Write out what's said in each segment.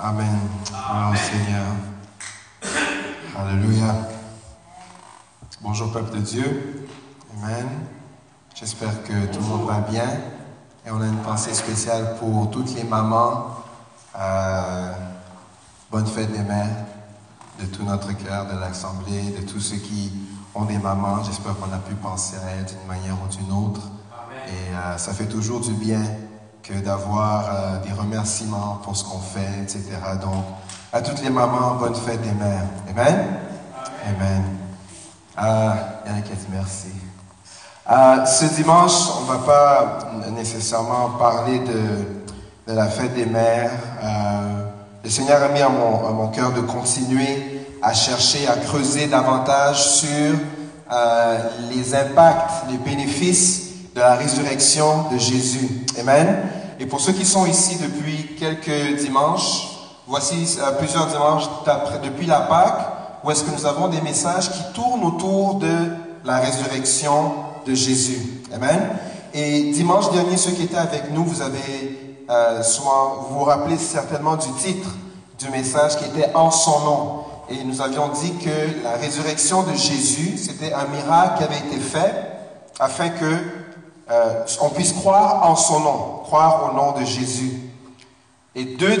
Amen. Au Seigneur. Alléluia. Bonjour peuple de Dieu. Amen. J'espère que tout le monde va bien. Et on a une pensée spéciale pour toutes les mamans. Euh, bonne fête des mères de tout notre cœur, de l'Assemblée, de tous ceux qui ont des mamans. J'espère qu'on a pu penser à elles d'une manière ou d'une autre. Et euh, ça fait toujours du bien que d'avoir euh, des remerciements pour ce qu'on fait, etc. Donc, à toutes les mamans, bonne fête des mères. Amen? Amen. Euh, il y en a qui dit merci? Euh, ce dimanche, on ne va pas nécessairement parler de, de, la fête des mères. Euh, le Seigneur a mis à mon, à mon cœur de continuer à chercher, à creuser davantage sur euh, les impacts, les bénéfices de la résurrection de Jésus. Amen. Et pour ceux qui sont ici depuis quelques dimanches, voici euh, plusieurs dimanches depuis la Pâque, où est-ce que nous avons des messages qui tournent autour de la résurrection de Jésus. Amen. Et dimanche dernier, ceux qui étaient avec nous, vous avez euh, soit, vous vous rappelez certainement du titre du message qui était En son nom. Et nous avions dit que la résurrection de Jésus, c'était un miracle qui avait été fait afin que euh, on puisse croire en son nom, croire au nom de Jésus. Et deux,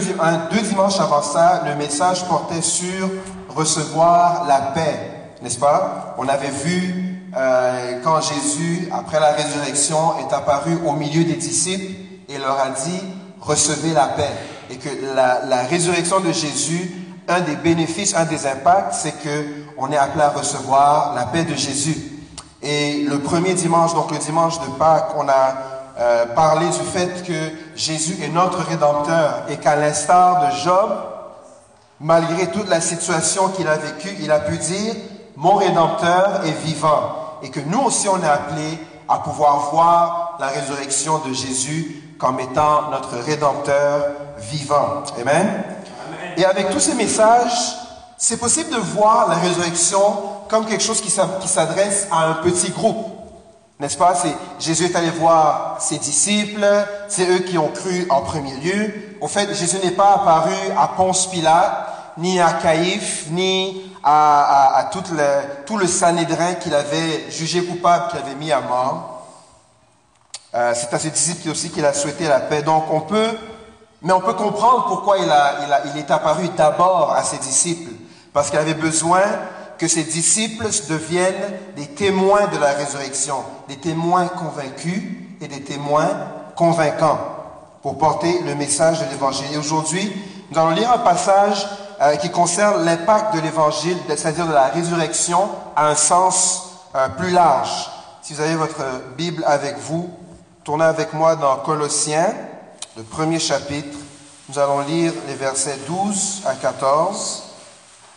dimanches avant ça, le message portait sur recevoir la paix, n'est-ce pas? On avait vu euh, quand Jésus, après la résurrection, est apparu au milieu des disciples et leur a dit, recevez la paix. Et que la, la résurrection de Jésus, un des bénéfices, un des impacts, c'est que on est appelé à recevoir la paix de Jésus. Et le premier dimanche, donc le dimanche de Pâques, on a euh, parlé du fait que Jésus est notre Rédempteur et qu'à l'instar de Job, malgré toute la situation qu'il a vécue, il a pu dire, mon Rédempteur est vivant. Et que nous aussi, on est appelés à pouvoir voir la résurrection de Jésus comme étant notre Rédempteur vivant. Amen. Amen. Et avec tous ces messages, c'est possible de voir la résurrection comme quelque chose qui s'adresse à un petit groupe. N'est-ce pas? Jésus est allé voir ses disciples, c'est eux qui ont cru en premier lieu. Au fait, Jésus n'est pas apparu à Ponce Pilate, ni à Caïphe, ni à, tout, le, tout Sanhédrin qu'il avait jugé coupable, qu'il avait mis à mort. Euh, c'est à ses disciples aussi qu'il a souhaité la paix. Donc on peut, mais on peut comprendre pourquoi il est apparu d'abord à ses disciples. Parce qu'il avait besoin que ses disciples deviennent des témoins de la résurrection, des témoins convaincus et des témoins convaincants pour porter le message de l'Évangile. Et aujourd'hui, nous allons lire un passage euh, qui concerne l'impact de l'Évangile, c'est-à-dire de la résurrection, à un sens euh, plus large. Si vous avez votre Bible avec vous, tournez avec moi dans Colossiens, le premier chapitre. Nous allons lire les versets 12 à 14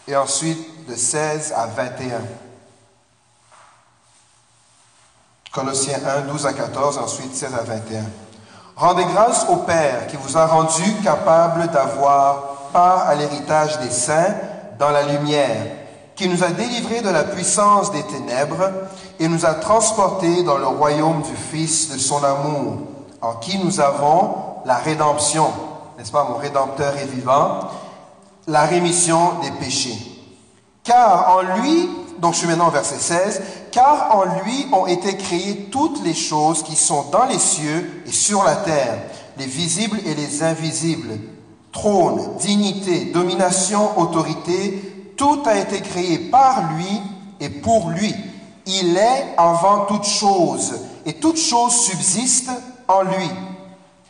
et ensuite de 16 à 21. Colossiens 1, 12 à 14, ensuite 16 à 21. Rendez grâce au Père qui vous a rendu capable d'avoir part à l'héritage des saints dans la lumière, qui nous a délivrés de la puissance des ténèbres et nous a transportés dans le royaume du Fils de son amour, en qui nous avons la rédemption, n'est-ce pas, mon Rédempteur est vivant, la rémission des péchés. Car en lui, donc je suis maintenant au verset 16, car en lui ont été créées toutes les choses qui sont dans les cieux et sur la terre, les visibles et les invisibles, trône, dignité, domination, autorité, tout a été créé par lui et pour lui. Il est avant toute chose et toute chose subsiste en lui.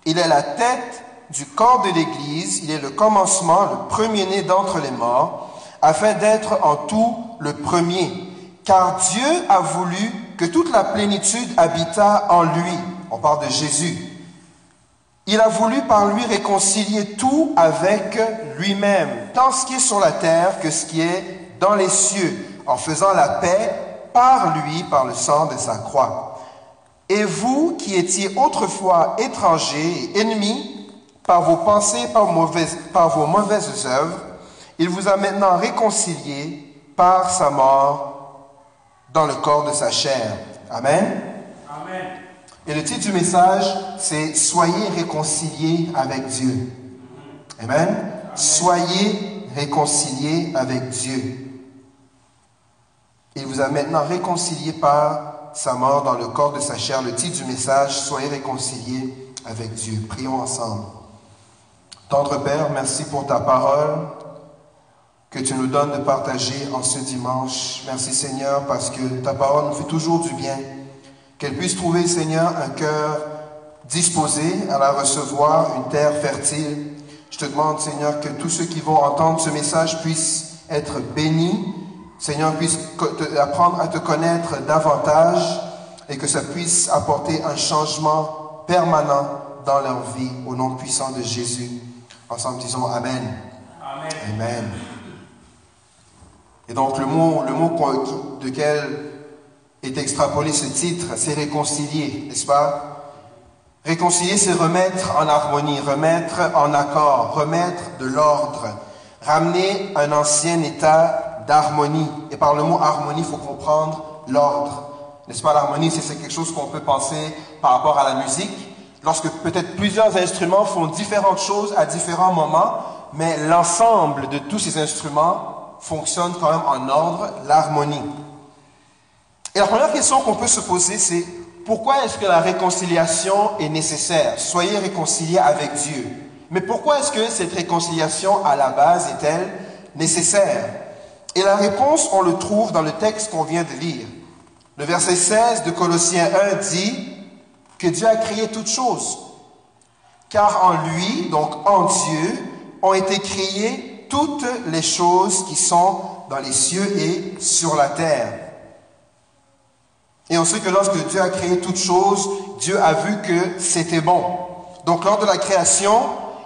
Il est la tête du corps de l'Église, il est le commencement, le premier-né d'entre les morts, afin d'être en tout le premier. Car Dieu a voulu que toute la plénitude habitât en lui. On parle de Jésus. Il a voulu par lui réconcilier tout avec lui-même, tant ce qui est sur la terre que ce qui est dans les cieux, en faisant la paix par lui, par le sang de sa croix. Et vous qui étiez autrefois étrangers et ennemis par vos pensées, par, mauvaises, par vos mauvaises œuvres, il vous a maintenant réconciliés par sa mort dans le corps de sa chair. Amen. Amen. Et le titre du message, c'est Soyez réconciliés avec Dieu. Amen. Soyez réconciliés avec Dieu. Il vous a maintenant réconcilié par sa mort dans le corps de sa chair. Le titre du message, Soyez réconciliés avec Dieu. Prions ensemble. Tendre Père, merci pour ta parole que tu nous donnes de partager en ce dimanche. Merci Seigneur parce que ta parole nous fait toujours du bien. Qu'elle puisse trouver, Seigneur, un cœur disposé à la recevoir, une terre fertile. Je te demande, Seigneur, que tous ceux qui vont entendre ce message puissent être bénis Seigneur, puisse apprendre à te connaître davantage et que ça puisse apporter un changement permanent dans leur vie. Au nom puissant de Jésus. Ensemble, disons Amen. Amen. Amen. Et donc, le mot, le mot de quel est extrapolé ce titre, c'est réconcilier, n'est-ce pas? Réconcilier, c'est remettre en harmonie, remettre en accord, remettre de l'ordre, ramener un ancien état d'harmonie. Et par le mot harmonie, il faut comprendre l'ordre. N'est-ce pas, l'harmonie, c'est quelque chose qu'on peut penser par rapport à la musique. Lorsque peut-être plusieurs instruments font différentes choses à différents moments, mais l'ensemble de tous ces instruments fonctionne quand même en ordre, l'harmonie. Et la première question qu'on peut se poser, c'est pourquoi est-ce que la réconciliation est nécessaire? Soyez réconciliés avec Dieu. Mais pourquoi est-ce que cette réconciliation à la base est-elle nécessaire? Et la réponse, on le trouve dans le texte qu'on vient de lire. Le verset 16 de Colossiens 1 dit que Dieu a créé toutes choses. Car en lui, donc en Dieu, ont été créées toutes les choses qui sont dans les cieux et sur la terre. Et on sait que lorsque Dieu a créé toutes choses, Dieu a vu que c'était bon. Donc lors de la création,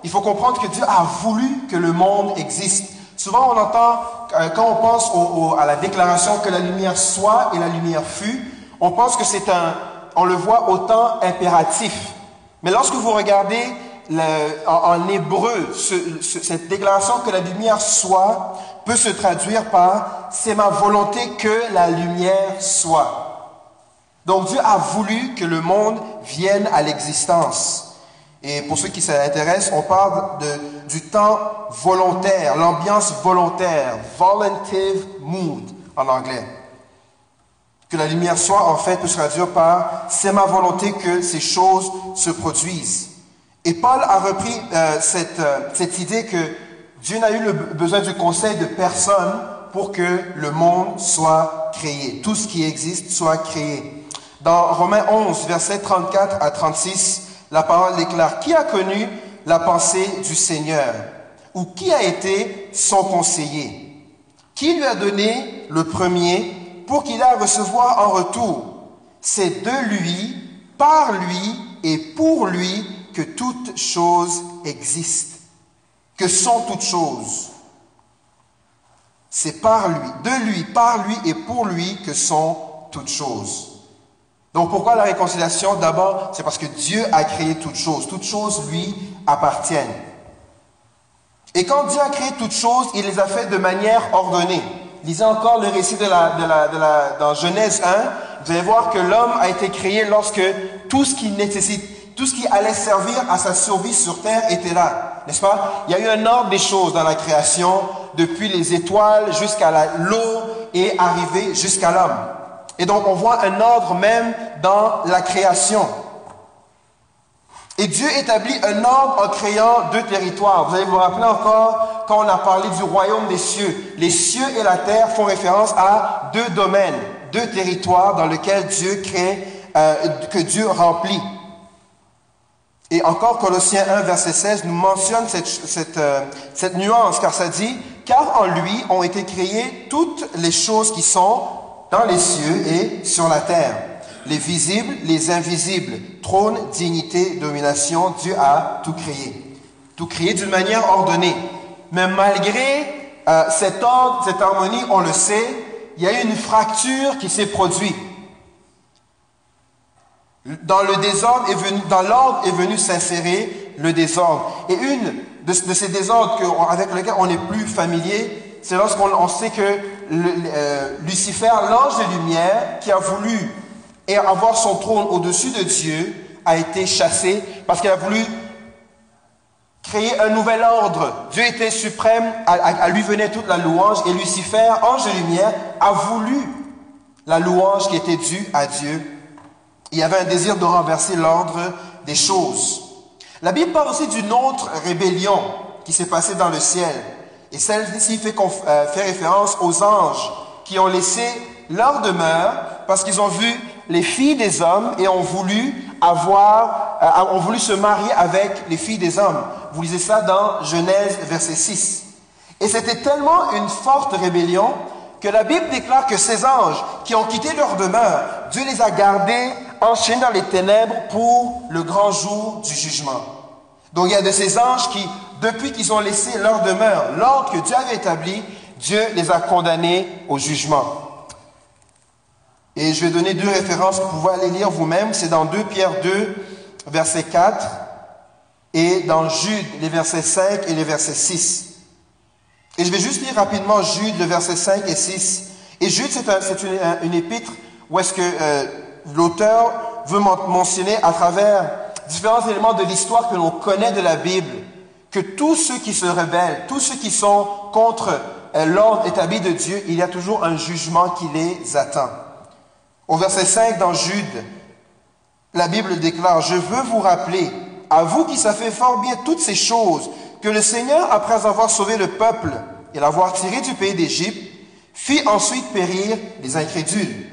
il faut comprendre que Dieu a voulu que le monde existe. Souvent, on entend, euh, quand on pense à la déclaration que la lumière soit et la lumière fut, on pense que c'est un, on le voit autant impératif. Mais lorsque vous regardez en, hébreu, cette déclaration que la lumière soit peut se traduire par c'est ma volonté que la lumière soit. Donc Dieu a voulu que le monde vienne à l'existence. Et pour ceux qui s'intéressent, on parle de, du temps volontaire, l'ambiance volontaire, voluntive mood en anglais. Que la lumière soit, en fait, peut se traduire par c'est ma volonté que ces choses se produisent. Et Paul a repris euh, cette, euh, cette idée que Dieu n'a eu le besoin du conseil de personne pour que le monde soit créé, tout ce qui existe soit créé. Dans Romains 11, versets 34 à 36, la parole déclare, qui a connu la pensée du Seigneur? Ou qui a été son conseiller? Qui lui a donné le premier pour qu'il ait à recevoir en retour C'est de lui, par lui et pour lui que toutes choses existent, que sont toutes choses? C'est par lui, de lui, par lui et pour lui que sont toutes choses. Donc pourquoi la réconciliation? D'abord, c'est parce que Dieu a créé toutes choses. Toutes choses lui appartiennent. Et quand Dieu a créé toutes choses, il les a faites de manière ordonnée. Lisez encore le récit de la, dans Genèse 1. Vous allez voir que l'homme a été créé lorsque tout ce qui nécessite, tout ce qui allait servir à sa survie sur terre était là. N'est-ce pas? Il y a eu un ordre des choses dans la création, depuis les étoiles jusqu'à l'eau et arrivé jusqu'à l'homme. Et donc on voit un ordre même dans la création. Et Dieu établit un ordre en créant deux territoires. Vous allez vous rappeler encore quand on a parlé du royaume des cieux. Les cieux et la terre font référence à deux domaines, deux territoires dans lesquels Dieu crée, euh, que Dieu remplit. Et encore Colossiens 1, verset 16 nous mentionne cette, cette, euh, cette nuance, car ça dit, car en lui ont été créées toutes les choses qui sont dans les cieux et sur la terre. Les visibles, les invisibles, trône, dignité, domination, Dieu a tout créé. Tout créé d'une manière ordonnée. Mais malgré euh, cet ordre, cette harmonie, on le sait, il y a eu une fracture qui s'est produite. Dans le désordre est venu, dans l'ordre est venu s'insérer le désordre. Et une de, ces désordres avec lesquels on n'est plus familier, c'est lorsqu'on sait que euh, Lucifer, l'ange de lumière, qui a voulu avoir son trône au-dessus de Dieu, a été chassé parce qu'il a voulu créer un nouvel ordre. Dieu était suprême, à, lui venait toute la louange, et Lucifer, ange de lumière, a voulu la louange qui était due à Dieu. Il y avait un désir de renverser l'ordre des choses. La Bible parle aussi d'une autre rébellion qui s'est passée dans le ciel. Et celle-ci fait, euh, fait référence aux anges qui ont laissé leur demeure parce qu'ils ont vu les filles des hommes et ont voulu avoir, euh, ont voulu se marier avec les filles des hommes. Vous lisez ça dans Genèse verset 6. Et c'était tellement une forte rébellion que la Bible déclare que ces anges qui ont quitté leur demeure, Dieu les a gardés enchaînés dans les ténèbres pour le grand jour du jugement. Donc il y a de ces anges qui, depuis qu'ils ont laissé leur demeure, l'ordre que Dieu avait établi, Dieu les a condamnés au jugement. Et je vais donner deux références, vous pouvez aller lire vous-même. C'est dans 2 Pierre 2, verset 4, et dans Jude, les versets 5 et les versets 6. Et je vais juste lire rapidement Jude, le verset 5 et 6. Et Jude, c'est une, épître où est-ce que euh, l'auteur veut mentionner à travers différents éléments de l'histoire que l'on connaît de la Bible, que tous ceux qui se rebellent, tous ceux qui sont contre euh, l'ordre établi de Dieu, il y a toujours un jugement qui les attend. Au verset 5 dans Jude, la Bible déclare, je veux vous rappeler, à vous qui savez fort bien toutes ces choses, que le Seigneur, après avoir sauvé le peuple et l'avoir tiré du pays d'Égypte, fit ensuite périr les incrédules,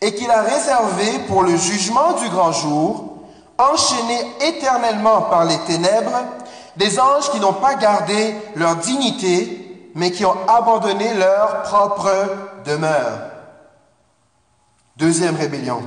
et qu'il a réservé pour le jugement du grand jour, enchaînés éternellement par les ténèbres, des anges qui n'ont pas gardé leur dignité, mais qui ont abandonné leur propre demeure. Deuxième rébellion.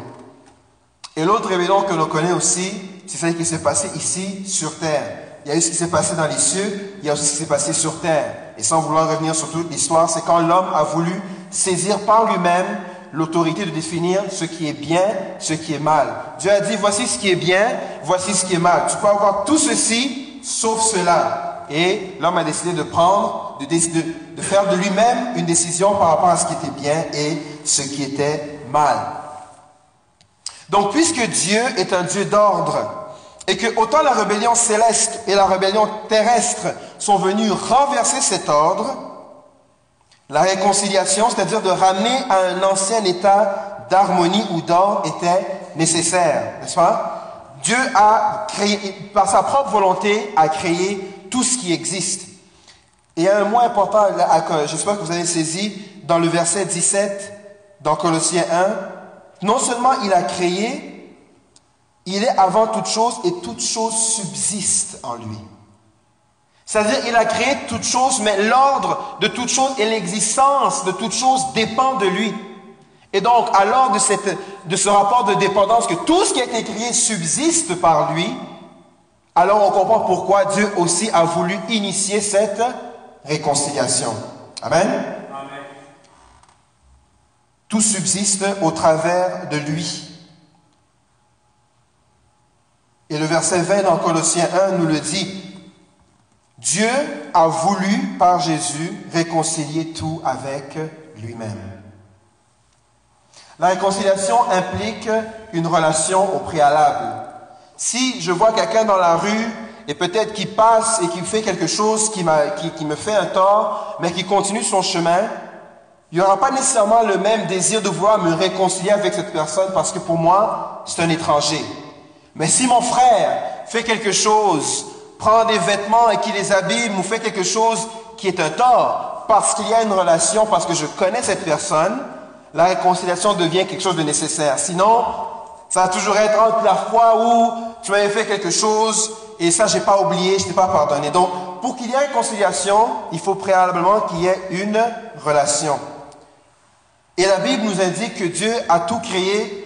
Et l'autre rébellion que l'on connaît aussi, c'est celle qui s'est passée ici sur terre. Il y a eu ce qui s'est passé dans les cieux, il y a aussi ce qui s'est passé sur terre. Et sans vouloir revenir sur toute l'histoire, c'est quand l'homme a voulu saisir par lui-même l'autorité de définir ce qui est bien, ce qui est mal. Dieu a dit, voici ce qui est bien, voici ce qui est mal. Tu peux avoir tout ceci, sauf cela. Et l'homme a décidé de prendre, de, faire de lui-même une décision par rapport à ce qui était bien et ce qui était mal. Donc, puisque Dieu est un Dieu d'ordre, et que autant la rébellion céleste et la rébellion terrestre sont venus renverser cet ordre, la réconciliation, c'est-à-dire de ramener à un ancien état d'harmonie ou d'ordre, était nécessaire, n'est-ce pas? Dieu a créé, par sa propre volonté, a créé tout ce qui existe. Et un mot important, j'espère que vous avez saisi, dans le verset 17, dans Colossiens 1, non seulement il a créé, il est avant toute chose et toute chose subsiste en lui. C'est-à-dire, il a créé toute chose, mais l'ordre de toute chose et l'existence de toute chose dépend de lui. Et donc, alors de, cette, de ce rapport de dépendance, que tout ce qui a été créé subsiste par lui, alors on comprend pourquoi Dieu aussi a voulu initier cette réconciliation. Amen. Tout subsiste au travers de lui. Et le verset 20 dans Colossiens 1 nous le dit. Dieu a voulu par Jésus réconcilier tout avec lui-même. La réconciliation implique une relation au préalable. Si je vois quelqu'un dans la rue et peut-être qui passe et qui fait quelque chose qui, qui, qui me fait un tort, mais qui continue son chemin, il n'y aura pas nécessairement le même désir de vouloir me réconcilier avec cette personne parce que pour moi, c'est un étranger. Mais si mon frère fait quelque chose, prend des vêtements et qui les abîme ou fait quelque chose qui est un tort, parce qu'il y a une relation, parce que je connais cette personne, la réconciliation devient quelque chose de nécessaire. Sinon, ça va toujours être entre la fois où tu m'avais fait quelque chose et ça, j'ai pas oublié, je t'ai pas pardonné. Donc, pour qu'il y ait réconciliation, il faut préalablement qu'il y ait une relation. Et la Bible nous indique que Dieu a tout créé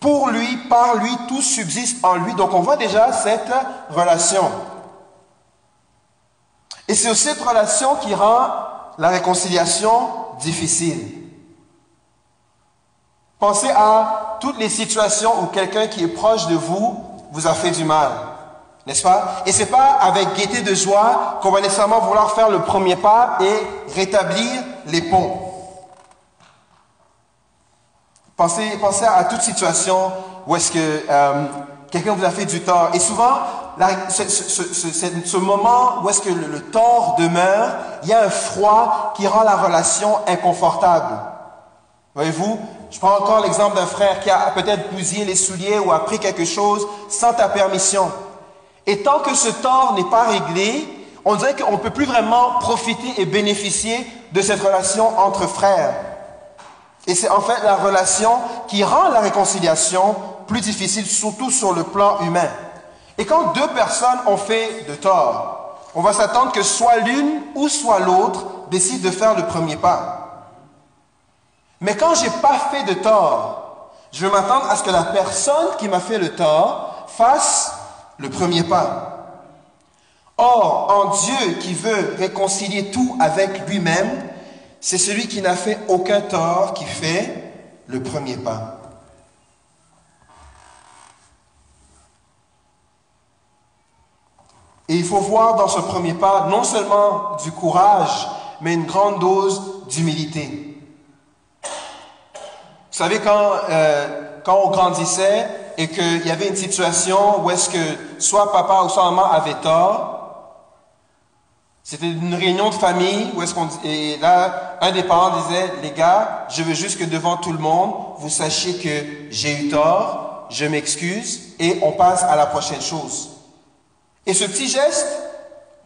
pour lui, par lui, tout subsiste en lui. Donc on voit déjà cette relation. Et c'est cette relation qui rend la réconciliation difficile. Pensez à toutes les situations où quelqu'un qui est proche de vous vous a fait du mal. N'est-ce pas? Et c'est pas avec gaieté de joie qu'on va nécessairement vouloir faire le premier pas et rétablir les ponts. Pensez, pensez à toute situation où est-ce que euh, quelqu'un vous a fait du tort. Et souvent, ce, moment où est-ce que le, tort demeure, il y a un froid qui rend la relation inconfortable. Voyez-vous, je prends encore l'exemple d'un frère qui a peut-être bousillé les souliers ou a pris quelque chose sans ta permission. Et tant que ce tort n'est pas réglé, on dirait qu'on ne peut plus vraiment profiter et bénéficier de cette relation entre frères. Et c'est en fait la relation qui rend la réconciliation plus difficile, surtout sur le plan humain. Et quand deux personnes ont fait de tort, on va s'attendre que soit l'une ou soit l'autre décide de faire le premier pas. Mais quand j'ai pas fait de tort, je vais m'attendre à ce que la personne qui m'a fait le tort fasse le premier pas. Or, en Dieu qui veut réconcilier tout avec lui-même, c'est celui qui n'a fait aucun tort qui fait le premier pas. Et il faut voir dans ce premier pas non seulement du courage, mais une grande dose d'humilité. Vous savez, quand, euh, quand on grandissait et qu'il y avait une situation où est-ce que soit papa ou soit maman avait tort, c'était une réunion de famille où est-ce qu'on et là un des parents disait les gars, je veux juste que devant tout le monde, vous sachiez que j'ai eu tort, je m'excuse et on passe à la prochaine chose. Et ce petit geste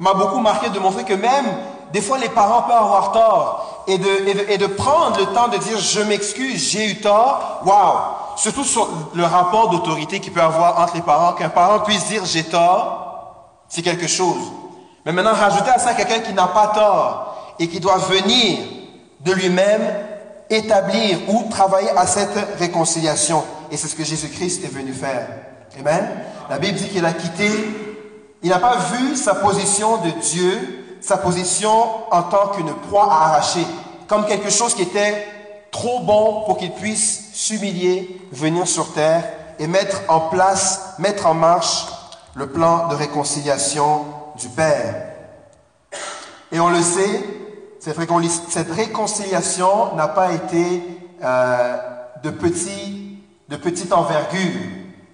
m'a beaucoup marqué de montrer que même des fois les parents peuvent avoir tort et de, et de, prendre le temps de dire je m'excuse, j'ai eu tort. Waouh! Surtout sur le rapport d'autorité qu'il peut avoir entre les parents, qu'un parent puisse dire j'ai tort, c'est quelque chose. Mais maintenant, rajouter à ça quelqu'un qui n'a pas tort et qui doit venir de lui-même établir ou travailler à cette réconciliation. Et c'est ce que Jésus-Christ est venu faire. Amen. La Bible dit qu'il a quitté il n'a pas vu sa position de Dieu, sa position en tant qu'une proie à arracher, comme quelque chose qui était trop bon pour qu'il puisse s'humilier, venir sur terre et mettre en place, mettre en marche le plan de réconciliation du Père. Et on le sait, cette réconciliation n'a pas été euh, de, petit, de petite envergure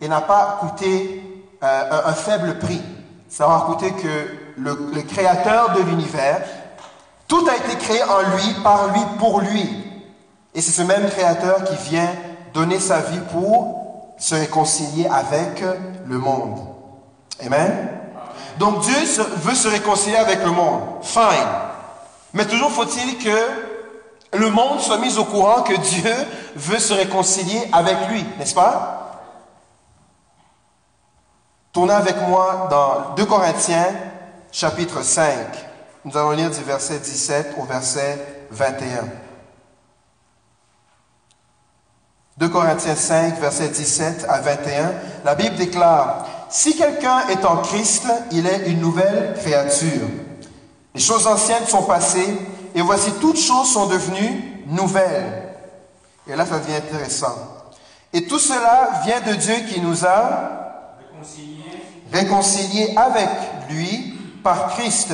et n'a pas coûté euh, un faible prix ça va coûter que le créateur de l'univers, tout a été créé en lui, par lui, pour lui. Et c'est ce même créateur qui vient donner sa vie pour se réconcilier avec le monde. Amen. Donc Dieu veut se réconcilier avec le monde. Fine. Mais toujours faut-il que le monde soit mis au courant que Dieu veut se réconcilier avec lui, n'est-ce pas? Tournez avec moi dans 2 Corinthiens chapitre 5. Nous allons lire du verset 17 au verset 21. 2 Corinthiens 5, verset 17 à 21, la Bible déclare, Si quelqu'un est en Christ, il est une nouvelle créature. Les choses anciennes sont passées, et voici toutes choses sont devenues nouvelles. Et là, ça devient intéressant. Et tout cela vient de Dieu qui nous a réconciliés avec lui par Christ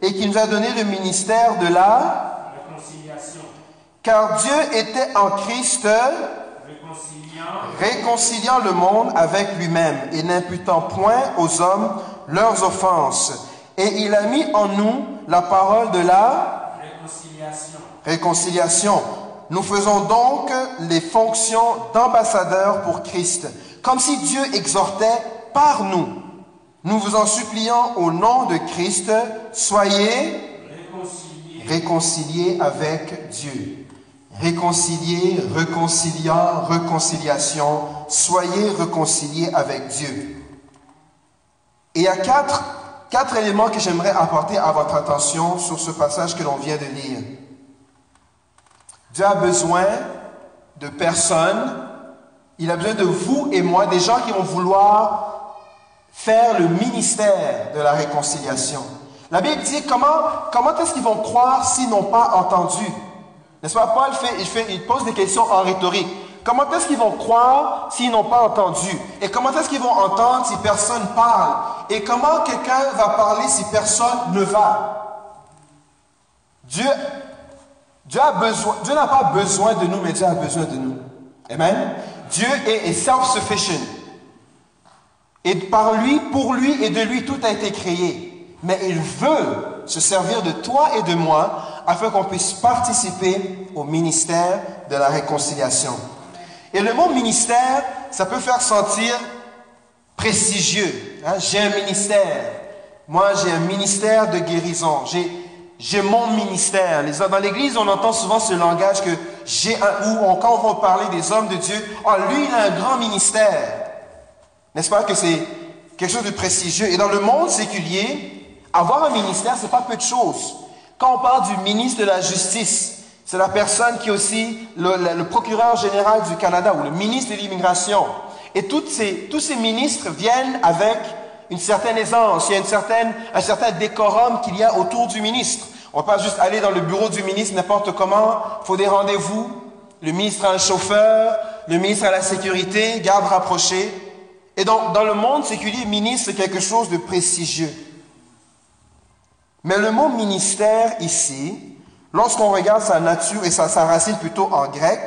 et qui nous a donné le ministère de la réconciliation. Car Dieu était en Christ réconciliant, le monde avec lui-même et n'imputant point aux hommes leurs offenses. Et il a mis en nous la parole de la réconciliation. réconciliation. Nous faisons donc les fonctions d'ambassadeurs pour Christ, comme si Dieu exhortait par nous. Nous vous en supplions au nom de Christ, soyez réconciliés, avec Dieu. Réconciliés, réconciliant, réconciliation, soyez réconciliés avec Dieu. Et il y a quatre, quatre éléments que j'aimerais apporter à votre attention sur ce passage que l'on vient de lire. Dieu a besoin de personnes, il a besoin de vous et moi, des gens qui vont vouloir faire le ministère de la réconciliation. La Bible dit comment, comment est-ce qu'ils vont croire s'ils n'ont pas entendu? N'est-ce pas? Paul fait il, pose des questions en rhétorique. Comment est-ce qu'ils vont croire s'ils n'ont pas entendu? Et comment est-ce qu'ils vont entendre si personne parle? Et comment quelqu'un va parler si personne ne va? Dieu, Dieu a besoin, Dieu n'a pas besoin de nous, mais Dieu a besoin de nous. Amen? Dieu est self-sufficient. Et par lui, pour lui et de lui, tout a été créé. Mais il veut se servir de toi et de moi afin qu'on puisse participer au ministère de la réconciliation. Et le mot ministère, ça peut faire sentir prestigieux. Hein? J'ai un ministère. Moi, j'ai un ministère de guérison. J'ai mon ministère. Dans l'Église, on entend souvent ce langage que j'ai un, ou quand on va parler des hommes de Dieu, oh, lui, il a un grand ministère. N'est-ce pas que c'est quelque chose de prestigieux? Et dans le monde séculier, avoir un ministère, c'est pas peu de choses. Quand on parle du ministre de la Justice, c'est la personne qui est aussi le, procureur général du Canada ou le ministre de l'immigration. Et tous ces ministres viennent avec une certaine aisance, il y a un certain décorum qu'il y a autour du ministre. On ne va pas juste aller dans le bureau du ministre n'importe comment, il faut des rendez-vous. Le ministre a un chauffeur, le ministre a la sécurité, garde rapprochée. Et donc, dans le monde séculier, ministre, c'est quelque chose de prestigieux. Mais le mot ministère ici, lorsqu'on regarde sa nature et sa, racine plutôt en grec,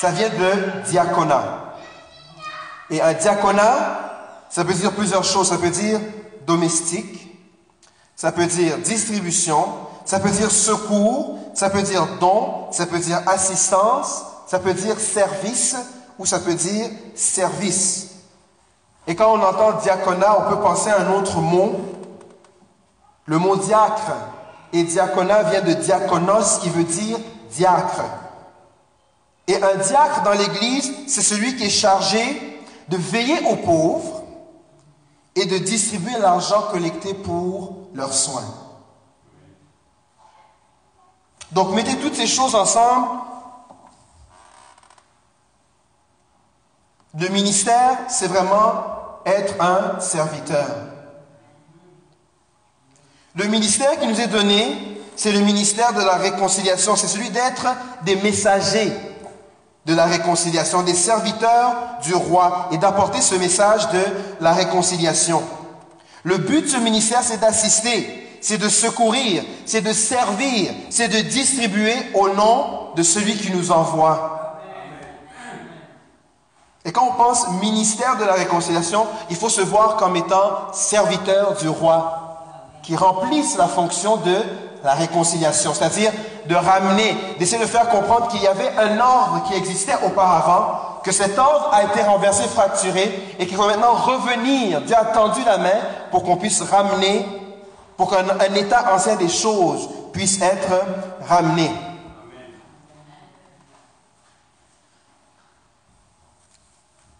ça vient de diaconat. Et un diaconat, ça peut dire plusieurs choses. Ça peut dire domestique, ça peut dire distribution, ça peut dire secours, ça peut dire don, ça peut dire assistance, ça peut dire service ou ça peut dire service. Et quand on entend diaconat, on peut penser à un autre mot, le mot diacre. Et diaconat vient de diakonos qui veut dire diacre. Et un diacre dans l'Église, c'est celui qui est chargé de veiller aux pauvres et de distribuer l'argent collecté pour leurs soins. Donc mettez toutes ces choses ensemble. Le ministère, c'est vraiment être un serviteur. Le ministère qui nous est donné, c'est le ministère de la réconciliation. C'est celui d'être des messagers de la réconciliation, des serviteurs du roi et d'apporter ce message de la réconciliation. Le but de ce ministère, c'est d'assister, c'est de secourir, c'est de servir, c'est de distribuer au nom de celui qui nous envoie. Et quand on pense ministère de la réconciliation, il faut se voir comme étant serviteur du roi, qui remplissent la fonction de la réconciliation, c'est-à-dire de ramener, d'essayer de faire comprendre qu'il y avait un ordre qui existait auparavant, que cet ordre a été renversé, fracturé, et qu'il faut maintenant revenir, Dieu a tendu la main pour qu'on puisse ramener, pour qu'un état ancien des choses puisse être ramené.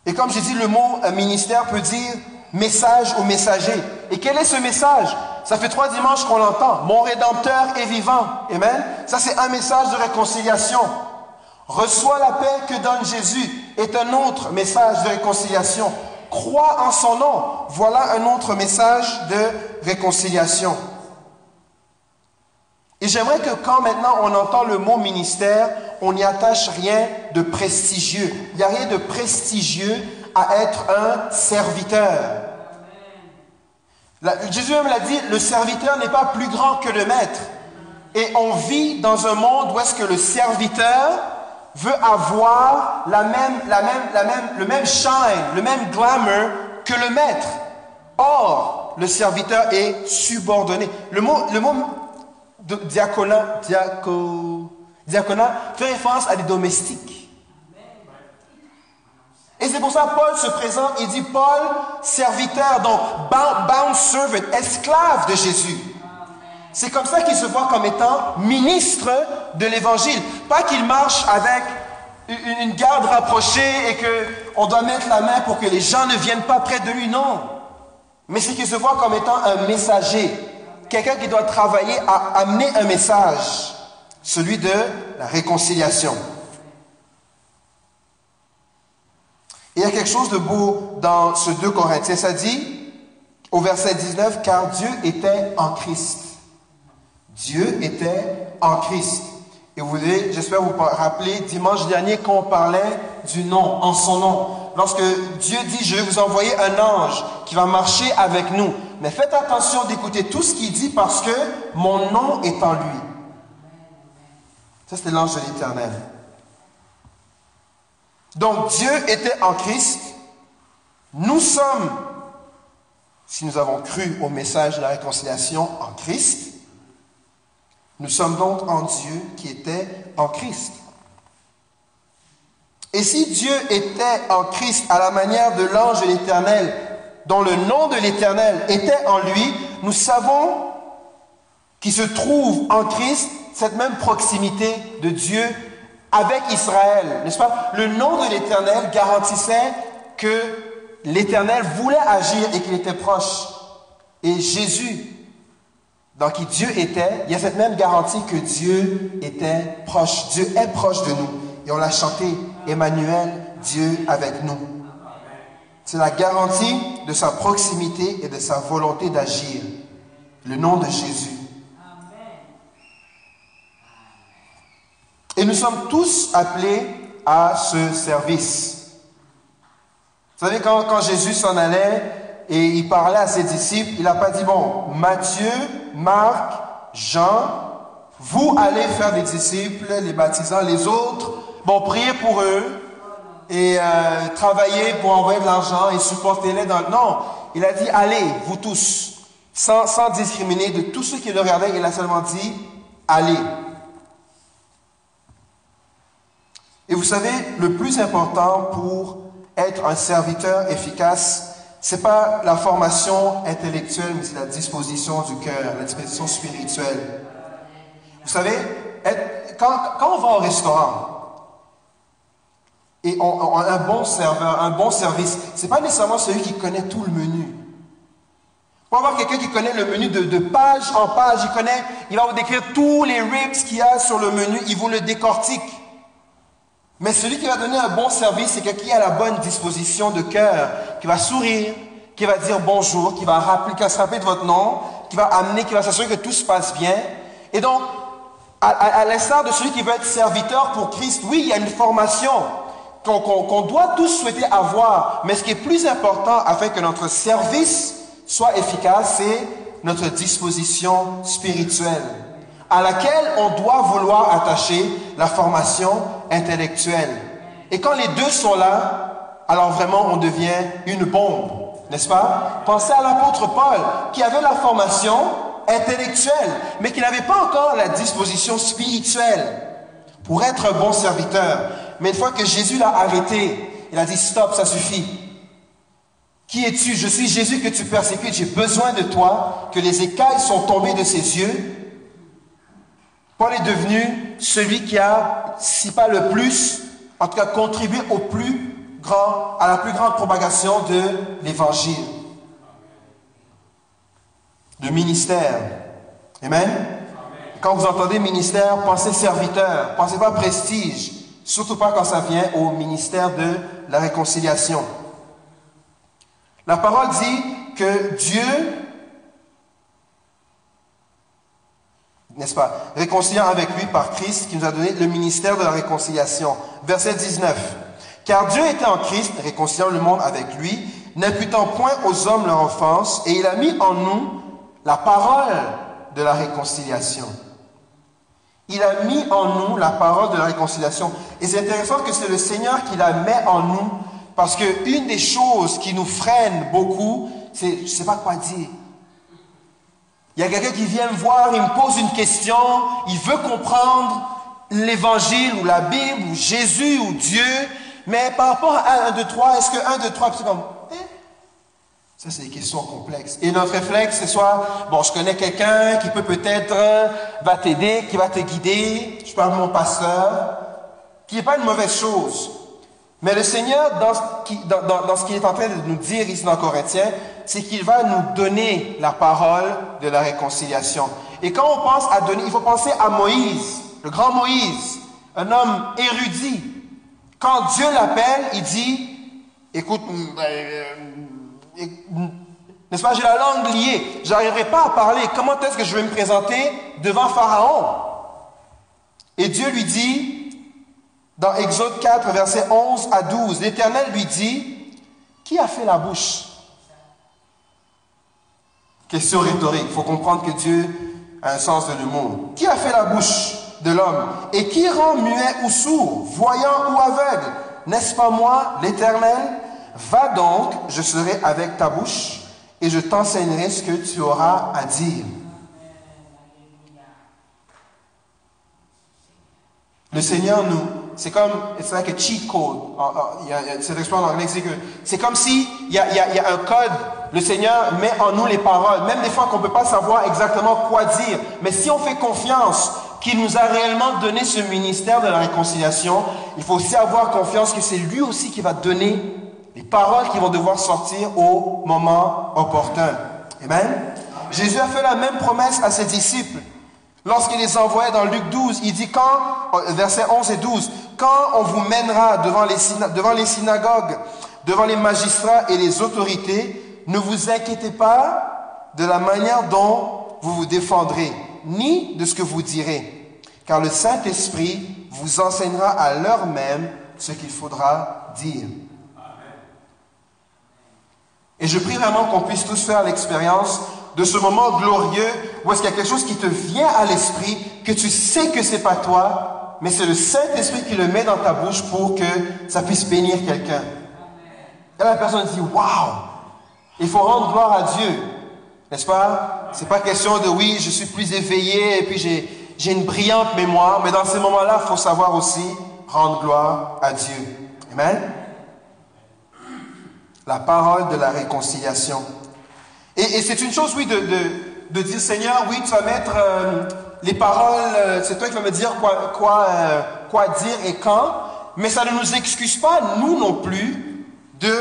Et comme j'ai dit, le mot ministère peut dire message ou messager. Et quel est ce message? Ça fait trois dimanches qu'on l'entend. Mon Rédempteur est vivant. Amen. Ça, c'est un message de réconciliation. Reçois la paix que donne Jésus est un autre message de réconciliation. Crois en son nom. Voilà un autre message de réconciliation. Et j'aimerais que quand maintenant on entend le mot ministère, on n'y attache rien de prestigieux. Il n'y a rien de prestigieux à être un serviteur. Jésus même l'a dit, le serviteur n'est pas plus grand que le maître. Et on vit dans un monde où est-ce que le serviteur veut avoir le même shine, le même glamour que le maître. Or, le serviteur est subordonné. Le mot, le diaconat fait référence à des domestiques. Et c'est pour ça que Paul se présente, il dit Paul, serviteur, donc bound, servant, esclave de Jésus. C'est comme ça qu'il se voit comme étant ministre de l'évangile. Pas qu'il marche avec une garde rapprochée et qu'on doit mettre la main pour que les gens ne viennent pas près de lui, non. Mais c'est qu'il se voit comme étant un messager, quelqu'un qui doit travailler à amener un message, celui de la réconciliation. Il y a quelque chose de beau dans ce 2 Corinthiens. Ça dit, au verset 19, car Dieu était en Christ. Dieu était en Christ. Et vous voulez, j'espère vous rappeler, dimanche dernier, quand on parlait du nom, en son nom. Lorsque Dieu dit, je vais vous envoyer un ange qui va marcher avec nous. Mais faites attention d'écouter tout ce qu'il dit parce que mon nom est en lui. Ça, c'était l'ange de l'éternel. Donc Dieu était en Christ Nous sommes, si nous avons cru au message de la réconciliation en Christ, nous sommes donc en Dieu qui était en Christ. Et si Dieu était en Christ à la manière de l'ange de l'Éternel, dont le nom de l'Éternel était en lui, nous savons qu'il se trouve en Christ cette même proximité de Dieu avec Israël, n'est-ce pas? Le nom de l'Éternel garantissait que l'Éternel voulait agir et qu'il était proche. Et Jésus, dans qui Dieu était, il y a cette même garantie que Dieu était proche. Dieu est proche de nous. Et on l'a chanté, Emmanuel, Dieu avec nous. C'est la garantie de sa proximité et de sa volonté d'agir. Le nom de Jésus. Et nous sommes tous appelés à ce service. Vous savez, quand, quand Jésus s'en allait et il parlait à ses disciples, il n'a pas dit, bon, Matthieu, Marc, Jean, vous allez faire des disciples, les baptisants, les autres, bon, priez pour eux et euh, travaillez pour envoyer de l'argent et supportez-les dans... Non, il a dit, allez, vous tous, sans, sans discriminer de tous ceux qui le regardaient, il a seulement dit, allez. Et vous savez, le plus important pour être un serviteur efficace, c'est pas la formation intellectuelle, mais c'est la disposition du cœur, la disposition spirituelle. Vous savez, quand, on va au restaurant et on, a un bon serveur, un bon service, c'est pas nécessairement celui qui connaît tout le menu. On va avoir quelqu'un qui connaît le menu de, de, page en page, il connaît, il va vous décrire tous les ribs qu'il y a sur le menu, il vous le décortique. Mais celui qui va donner un bon service, c'est quelqu'un qui a la bonne disposition de cœur, qui va sourire, qui va dire bonjour, qui va, rappeler, qui va se rappeler de votre nom, qui va amener, qui va s'assurer que tout se passe bien. Et donc, à, l'instar de celui qui veut être serviteur pour Christ, oui, il y a une formation qu'on doit tous souhaiter avoir. Mais ce qui est plus important afin que notre service soit efficace, c'est notre disposition spirituelle à laquelle on doit vouloir attacher la formation intellectuelle. Et quand les deux sont là, alors vraiment on devient une bombe, n'est-ce pas? Pensez à l'apôtre Paul qui avait la formation intellectuelle, mais qui n'avait pas encore la disposition spirituelle pour être un bon serviteur. Mais une fois que Jésus l'a arrêté, il a dit stop, ça suffit. Qui es-tu? Je suis Jésus que tu persécutes. J'ai besoin de toi, que les écailles sont tombées de ses yeux Paul est devenu celui qui a, si pas le plus, en tout cas contribué au plus grand, à la plus grande propagation de l'évangile. De ministère. Amen. Quand vous entendez ministère, pensez serviteur, pensez pas prestige, surtout pas quand ça vient au ministère de la réconciliation. La parole dit que Dieu n'est-ce pas? Réconciliant avec lui par Christ qui nous a donné le ministère de la réconciliation. Verset 19. Car Dieu était en Christ, réconciliant le monde avec lui, n'imputant point aux hommes leur offense, et il a mis en nous la parole de la réconciliation. Il a mis en nous la parole de la réconciliation. Et c'est intéressant que c'est le Seigneur qui la met en nous, parce que une des choses qui nous freine beaucoup, c'est je ne sais pas quoi dire. Il y a quelqu'un qui vient me voir, il me pose une question, il veut comprendre l'évangile ou la Bible ou Jésus ou Dieu, mais par rapport à 1, 2, 3, est-ce que 1, 2, 3, c'est comme, eh? Ça, c'est des questions complexes. Et notre réflexe, c'est soit, bon, je connais quelqu'un qui peut peut-être, euh, va t'aider, qui va te guider, je parle de mon pasteur, qui n'est pas une mauvaise chose. Mais le Seigneur, dans ce, qu'il est en train de nous dire ici dans Corinthiens, c'est qu'il va nous donner la parole de la réconciliation. Et quand on pense à donner, il faut penser à Moïse, le grand Moïse, un homme érudit. Quand Dieu l'appelle, il dit, écoute, mm, ben, euh, n'est-ce pas, j'ai la langue liée, j'arriverai pas à parler, comment est-ce que je vais me présenter devant Pharaon? Et Dieu lui dit, dans Exode 4, versets 11 à 12, l'Éternel lui dit, qui a fait la bouche? Question rhétorique. Il faut comprendre que Dieu a un sens de l'humour. Qui a fait la bouche de l'homme? Et qui rend muet ou sourd, voyant ou aveugle? N'est-ce pas moi, l'Éternel? Va donc, je serai avec ta bouche et je t'enseignerai ce que tu auras à dire. Le Seigneur nous, c'est comme, it's like a cheat code. Il y a, cette expression en anglais, c'est comme si il y, a, il, y a, un code. Le Seigneur met en nous les paroles, même des fois qu'on ne peut pas savoir exactement quoi dire. Mais si on fait confiance qu'il nous a réellement donné ce ministère de la réconciliation, il faut aussi avoir confiance que c'est lui aussi qui va donner les paroles qui vont devoir sortir au moment opportun. Amen. Jésus a fait la même promesse à ses disciples. Lorsqu'il les envoyait dans Luc 12, il dit quand, euh, versets 11 et 12, quand on vous mènera devant les, devant les synagogues, devant les magistrats et les autorités, ne vous inquiétez pas de la manière dont vous vous défendrez, ni de ce que vous direz, car le Saint-Esprit vous enseignera à l'heure même ce qu'il faudra dire. Et je prie vraiment qu'on puisse tous faire l'expérience de ce moment glorieux où est-ce qu'il y a quelque chose qui te vient à l'esprit, que tu sais que c'est pas toi, mais c'est le Saint-Esprit qui le met dans ta bouche pour que ça puisse bénir quelqu'un. Et la personne dit, waouh, il faut rendre gloire à Dieu. N'est-ce pas? C'est pas question de oui, je suis plus éveillé et puis j'ai, une brillante mémoire, mais dans ces moments-là, il faut savoir aussi rendre gloire à Dieu. Amen? La parole de la réconciliation. Et, c'est une chose, oui, de, de, dire, Seigneur, oui, tu vas mettre euh, les paroles, euh, c'est toi qui vas me dire quoi, quoi, euh, quoi dire et quand, mais ça ne nous excuse pas, nous non plus, de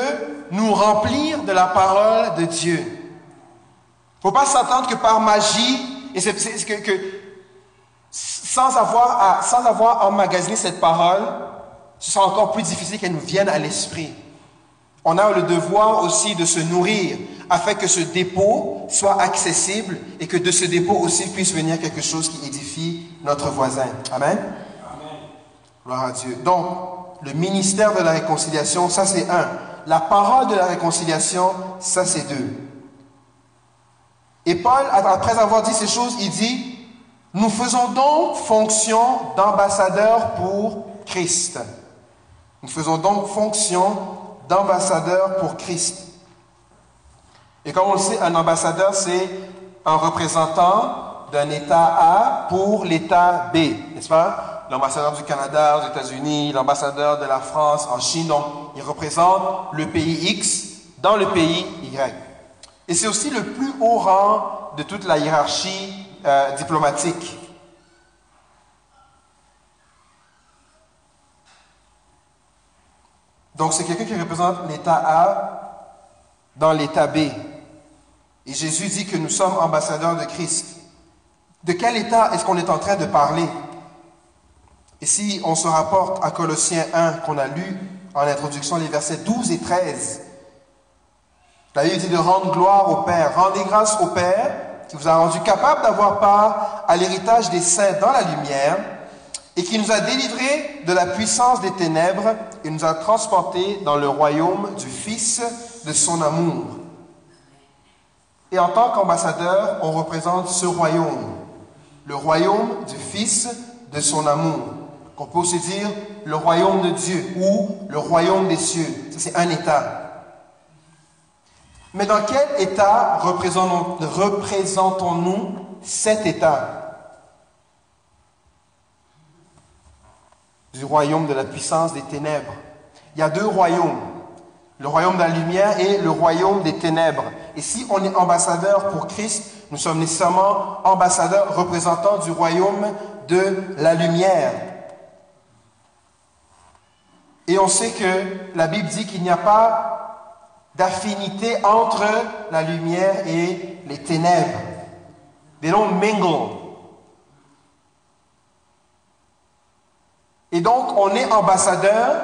nous remplir de la parole de Dieu. Il ne faut pas s'attendre que par magie, et c'est que, que, sans, avoir sans avoir emmagasiné cette parole, ce sera encore plus difficile qu'elle nous vienne à l'esprit. On a le devoir aussi de se nourrir afin que ce dépôt soit accessible et que de ce dépôt aussi puisse venir quelque chose qui édifie notre voisin. Amen? Gloire à Dieu. Donc, le ministère de la réconciliation, ça c'est un. La parole de la réconciliation, ça c'est deux. Et Paul, après avoir dit ces choses, il dit, nous faisons donc fonction d'ambassadeur pour Christ. Nous faisons donc fonction d'ambassadeur pour Christ. Et comme on le sait, un ambassadeur, c'est un représentant d'un État A pour l'État B, n'est-ce pas? L'ambassadeur du Canada aux États-Unis, l'ambassadeur de la France en Chine, donc il représente le pays X dans le pays Y. Et c'est aussi le plus haut rang de toute la hiérarchie euh, diplomatique. Donc c'est quelqu'un qui représente l'État A dans l'État B. Et Jésus dit que nous sommes ambassadeurs de Christ. De quel état est-ce qu'on est en train de parler? Et si on se rapporte à Colossiens 1 qu'on a lu en introduction, les versets 12 et 13, la Bible dit de rendre gloire au Père. Rendez grâce au Père qui vous a rendu capable d'avoir part à l'héritage des saints dans la lumière et qui nous a délivrés de la puissance des ténèbres et nous a transportés dans le royaume du Fils de son amour et en tant qu'ambassadeur, on représente ce royaume, le royaume du Fils de son amour, qu'on peut aussi dire le royaume de Dieu ou le royaume des cieux. Ça, c'est un État. Mais dans quel État représentons-nous cet État? Du royaume de la puissance des ténèbres. Il y a deux royaumes le royaume de la lumière et le royaume des ténèbres. Et si on est ambassadeur pour Christ, nous sommes nécessairement ambassadeurs représentants du royaume de la lumière. Et on sait que la Bible dit qu'il n'y a pas d'affinité entre la lumière et les ténèbres. They don't mingle. Et donc, on est ambassadeur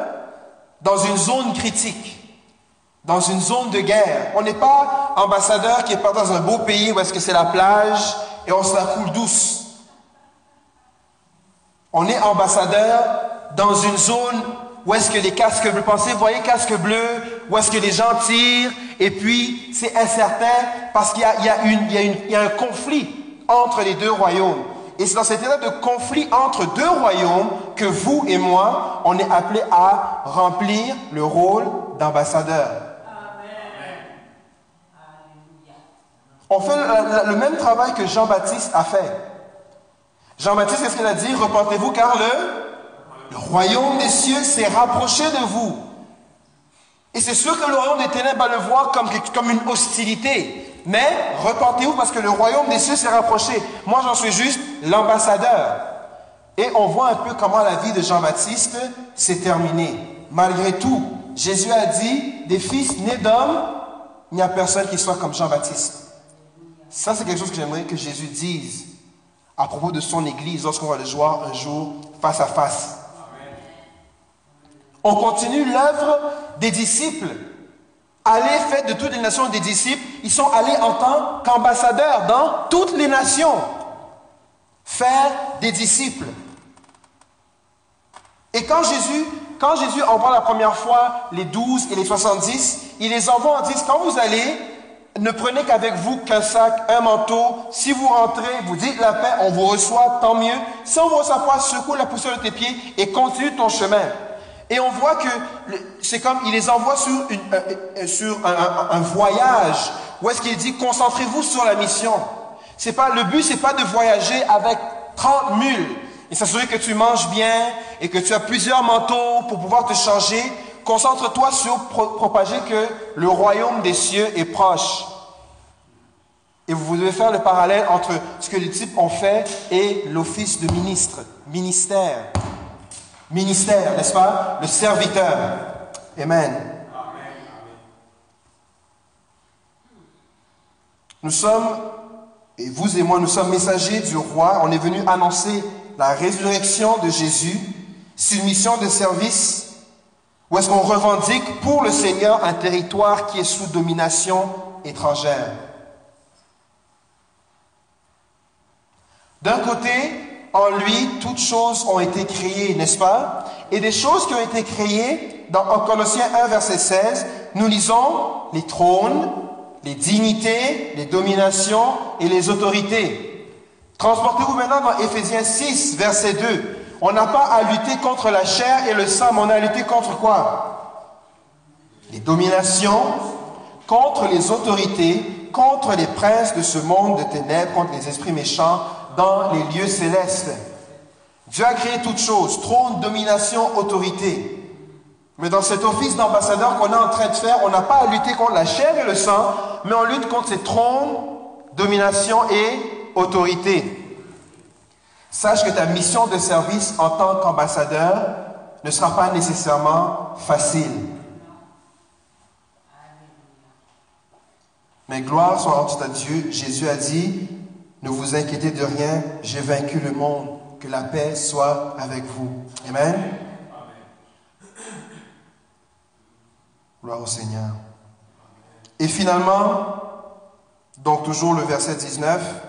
dans une zone critique dans une zone de guerre. On n'est pas ambassadeur qui est pas dans un beau pays où est-ce que c'est la plage et on se la coule douce. On est ambassadeur dans une zone où est-ce que les casques bleus, pensez, vous voyez casques bleus, où est-ce que les gens tirent, et puis c'est incertain parce qu'il y a, y, y a un conflit entre les deux royaumes. Et c'est dans cet état de conflit entre deux royaumes que vous et moi, on est appelés à remplir le rôle d'ambassadeur. On fait le, le même travail que Jean-Baptiste a fait. Jean-Baptiste, qu'est-ce qu'il a dit? Repentez-vous car le, le royaume des cieux s'est rapproché de vous. Et c'est sûr que le royaume des ténèbres va le voir comme, comme une hostilité. Mais repentez-vous parce que le royaume des cieux s'est rapproché. Moi, j'en suis juste l'ambassadeur. Et on voit un peu comment la vie de Jean-Baptiste s'est terminée. Malgré tout, Jésus a dit, des fils nés d'hommes, il n'y a personne qui soit comme Jean-Baptiste. Ça, c'est quelque chose que j'aimerais que Jésus dise à propos de son Église lorsqu'on va le voir un jour face à face. On continue l'œuvre des disciples. Allez, faites de toutes les nations des disciples. Ils sont allés en tant qu'ambassadeurs dans toutes les nations. Faire des disciples. Et quand Jésus, quand Jésus envoie la première fois les douze et les soixante-dix, il les envoie en disant, quand vous allez, ne prenez qu'avec vous qu'un sac, un manteau. Si vous rentrez, vous dites la paix, on vous reçoit, tant mieux. Ne vous pas, secoue la poussière de tes pieds et continue ton chemin. Et on voit que c'est comme il les envoie sur, euh, euh, un, voyage où est-ce qu'il dit concentrez-vous sur la mission. C'est pas le but, c'est pas de voyager avec 30 mules et s'assurer que tu manges bien et que tu as plusieurs manteaux pour pouvoir te changer. Concentre-toi sur propager que le royaume des cieux est proche. Et vous devez faire le parallèle entre ce que les types ont fait et l'office de ministre, ministère. Ministère, n'est-ce pas? Le serviteur. Amen. Nous sommes, et vous et moi, nous sommes messagers du roi. On est venu annoncer la résurrection de Jésus. C'est une mission de service où est-ce qu'on revendique pour le Seigneur un territoire qui est sous domination étrangère? D'un côté, en lui, toutes choses ont été créées, n'est-ce pas? Et des choses qui ont été créées, dans Colossiens 1, verset 16, nous lisons les trônes, les dignités, les dominations et les autorités. Transportez-vous maintenant dans Éphésiens 6, verset 2. On n'a pas à lutter contre la chair et le sang, mais on a à lutter contre quoi? Les dominations, contre les autorités, contre les princes de ce monde de ténèbres, contre les esprits méchants dans les lieux célestes. Dieu a créé toutes choses, trône, domination, autorité. Mais dans cet office d'ambassadeur qu'on est en train de faire, on n'a pas à lutter contre la chair et le sang, mais on lutte contre ces trônes, domination et autorité. Sache que ta mission de service en tant qu'ambassadeur ne sera pas nécessairement facile. Mais gloire soit à Dieu. Jésus a dit, ne vous inquiétez de rien, j'ai vaincu le monde. Que la paix soit avec vous. Amen. Gloire au Seigneur. Et finalement, donc toujours le verset 19,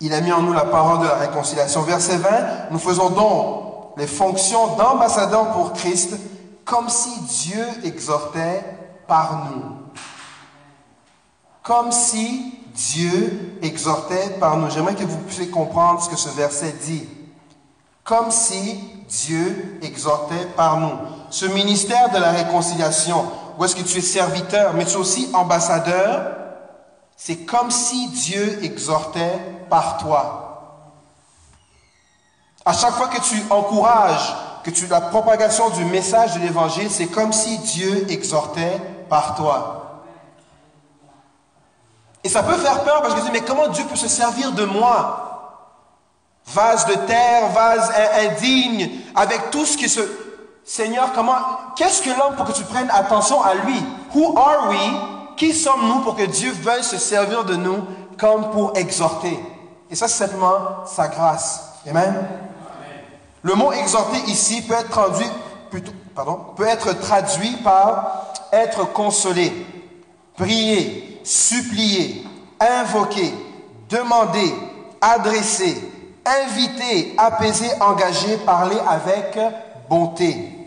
il a mis en nous la parole de la réconciliation. Verset 20, nous faisons donc les fonctions d'ambassadeurs pour Christ comme si Dieu exhortait par nous. Comme si Dieu exhortait par nous. J'aimerais que vous puissiez comprendre ce que ce verset dit. Comme si Dieu exhortait par nous. Ce ministère de la réconciliation, où est-ce que tu es serviteur, mais tu es aussi ambassadeur, c'est comme si Dieu exhortait par toi. À chaque fois que tu encourages, que tu la propagation du message de l'évangile, c'est comme si Dieu exhortait par toi. Et ça peut faire peur parce que tu dis, mais comment Dieu peut se servir de moi? Vase de terre, vase indigne, avec tout ce qui se... Seigneur, comment... Qu'est-ce que l'homme pour que tu prennes attention à lui? Who are we qui sommes-nous pour que Dieu veuille se servir de nous comme pour exhorter? Et ça, c'est simplement sa grâce. Amen. Le mot exhorter ici peut être traduit, peut être traduit par être consolé, prier, supplier, invoquer, demander, adresser, inviter, apaiser, engager, parler avec bonté.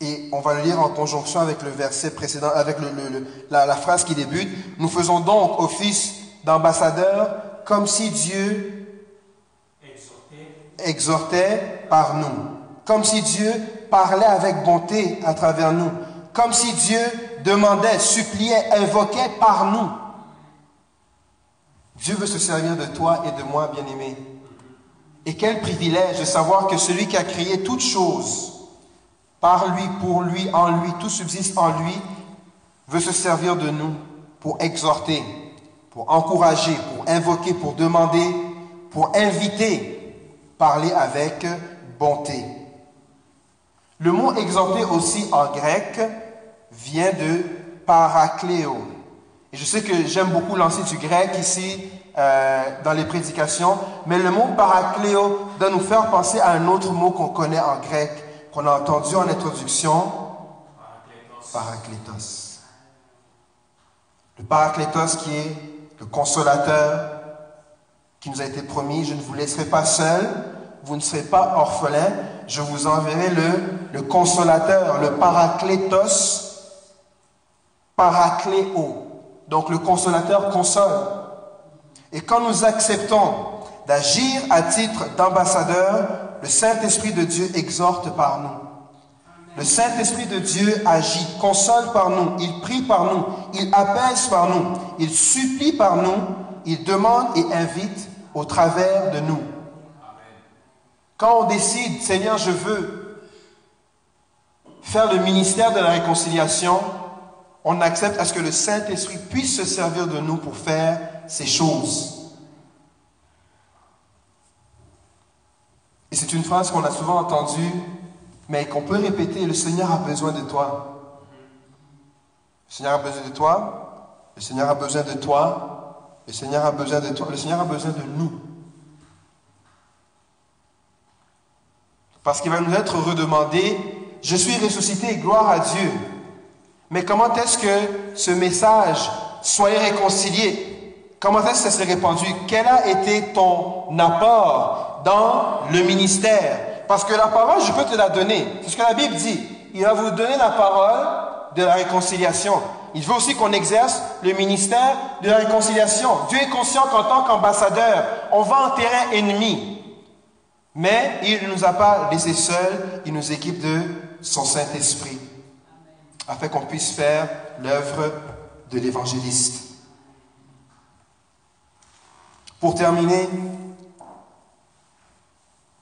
Et on va le lire en conjonction avec le verset précédent, avec la, phrase qui débute. Nous faisons donc office d'ambassadeur comme si Dieu exhortait par nous. Comme si Dieu parlait avec bonté à travers nous. Comme si Dieu demandait, suppliait, invoquait par nous. Dieu veut se servir de toi et de moi, bien-aimé. Et quel privilège de savoir que celui qui a créé toutes choses, par lui, pour lui, en lui, tout subsiste en lui, veut se servir de nous pour exhorter, pour encourager, pour invoquer, pour demander, pour inviter, parler avec bonté. Le mot exhorter aussi en grec vient de paracléo. Et je sais que j'aime beaucoup lancer du grec ici euh, dans les prédications, mais le mot paracléo doit nous faire penser à un autre mot qu'on connaît en grec, qu'on a entendu en introduction, paraclétos. Le paraclétos qui est le consolateur qui nous a été promis, je ne vous laisserai pas seul, vous ne serez pas orphelin, je vous enverrai le, le consolateur, le paraclétos, paracléo. Donc le consolateur console. Et quand nous acceptons d'agir à titre d'ambassadeur, le Saint-Esprit de Dieu exhorte par nous. Le Saint-Esprit de Dieu agit, console par nous, il prie par nous, il apaise par nous, il supplie par nous, il demande et invite au travers de nous. Quand on décide, Seigneur, je veux faire le ministère de la réconciliation, on accepte à ce que le Saint-Esprit puisse se servir de nous pour faire ces choses. Et c'est une phrase qu'on a souvent entendue, mais qu'on peut répéter, le Seigneur a besoin de toi. Le Seigneur a besoin de toi, le Seigneur a besoin de toi, le Seigneur a besoin de toi, le Seigneur a besoin de nous. Parce qu'il va nous être redemandé, je suis ressuscité, gloire à Dieu. Mais comment est-ce que ce message, soyez réconciliés, comment est-ce que ça s'est répandu? Quel a été ton apport dans le ministère Parce que la parole, je peux te la donner. C'est ce que la Bible dit. Il va vous donner la parole de la réconciliation. Il veut aussi qu'on exerce le ministère de la réconciliation. Dieu est conscient qu'en tant qu'ambassadeur, on va en terrain ennemi. Mais il ne nous a pas laissés seuls, il nous équipe de son Saint-Esprit, afin qu'on puisse faire l'œuvre de l'évangéliste. Pour terminer,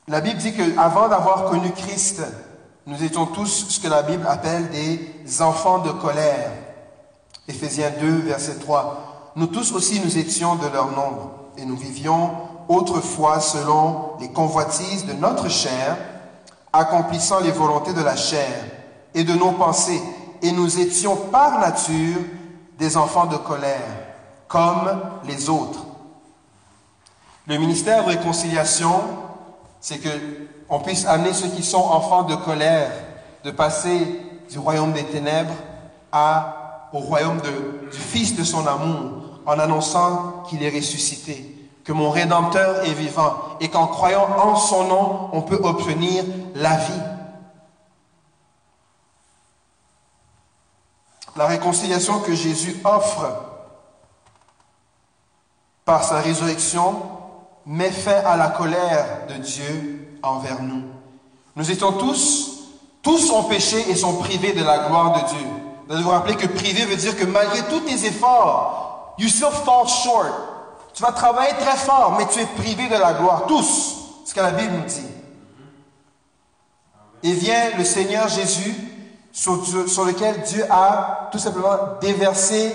la Bible dit qu'avant d'avoir connu Christ, nous étions tous ce que la Bible appelle des enfants de colère. Éphésiens 2, verset 3. Nous tous aussi, nous étions de leur nombre et nous vivions autrefois selon les convoitises de notre chair, accomplissant les volontés de la chair et de nos pensées, et nous étions par nature des enfants de colère, comme les autres. Le ministère de réconciliation, c'est que on puisse amener ceux qui sont enfants de colère de passer du royaume des ténèbres au royaume du Fils de son amour, en annonçant qu'il est ressuscité que mon Rédempteur est vivant et qu'en croyant en son nom, on peut obtenir la vie. La réconciliation que Jésus offre par sa résurrection met fin à la colère de Dieu envers nous. Nous étions tous, tous ont péché et sont privés de la gloire de Dieu. Vous vous rappeler que privé veut dire que malgré tous tes efforts, you still fall short. Tu vas travailler très fort, mais tu es privé de la gloire. Tous, ce que la Bible nous dit. Et vient le Seigneur Jésus, sur lequel Dieu a tout simplement déversé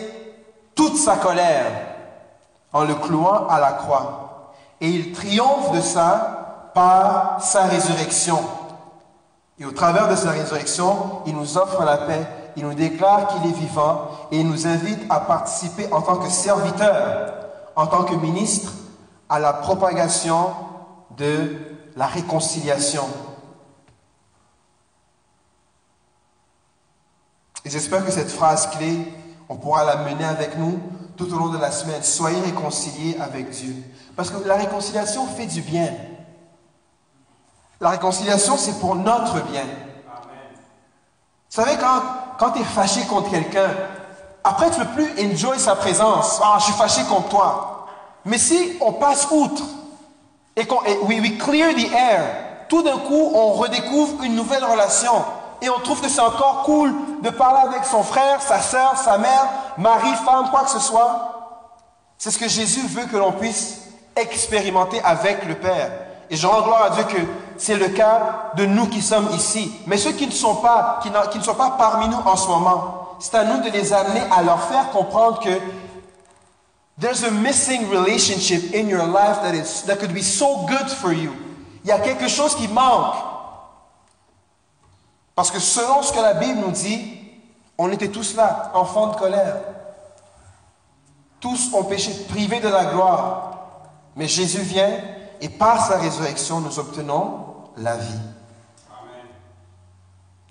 toute sa colère en le clouant à la croix. Et il triomphe de ça par sa résurrection. Et au travers de sa résurrection, il nous offre la paix, il nous déclare qu'il est vivant et il nous invite à participer en tant que serviteurs en tant que ministre à la propagation de la réconciliation. Et j'espère que cette phrase clé, on pourra la mener avec nous tout au long de la semaine. Soyez réconciliés avec Dieu. Parce que la réconciliation fait du bien. La réconciliation, c'est pour notre bien. Vous savez, quand, quand tu es fâché contre quelqu'un, après, tu ne peux plus enjoy sa présence. Ah, je suis fâché contre toi. Mais si on passe outre et qu'on we, clear the air, tout d'un coup, on redécouvre une nouvelle relation et on trouve que c'est encore cool de parler avec son frère, sa soeur, sa mère, mari, femme, quoi que ce soit. C'est ce que Jésus veut que l'on puisse expérimenter avec le Père. Et je rends gloire à Dieu que c'est le cas de nous qui sommes ici. Mais ceux qui ne sont pas, qui ne sont pas parmi nous en ce moment, c'est à nous de les amener à leur faire comprendre que there's a missing relationship in your life that, is, that could be so good for you. Il y a quelque chose qui manque. Parce que selon ce que la Bible nous dit, on était tous là, enfants de colère. Tous ont péché, privés de la gloire. Mais Jésus vient et par sa résurrection, nous obtenons la vie.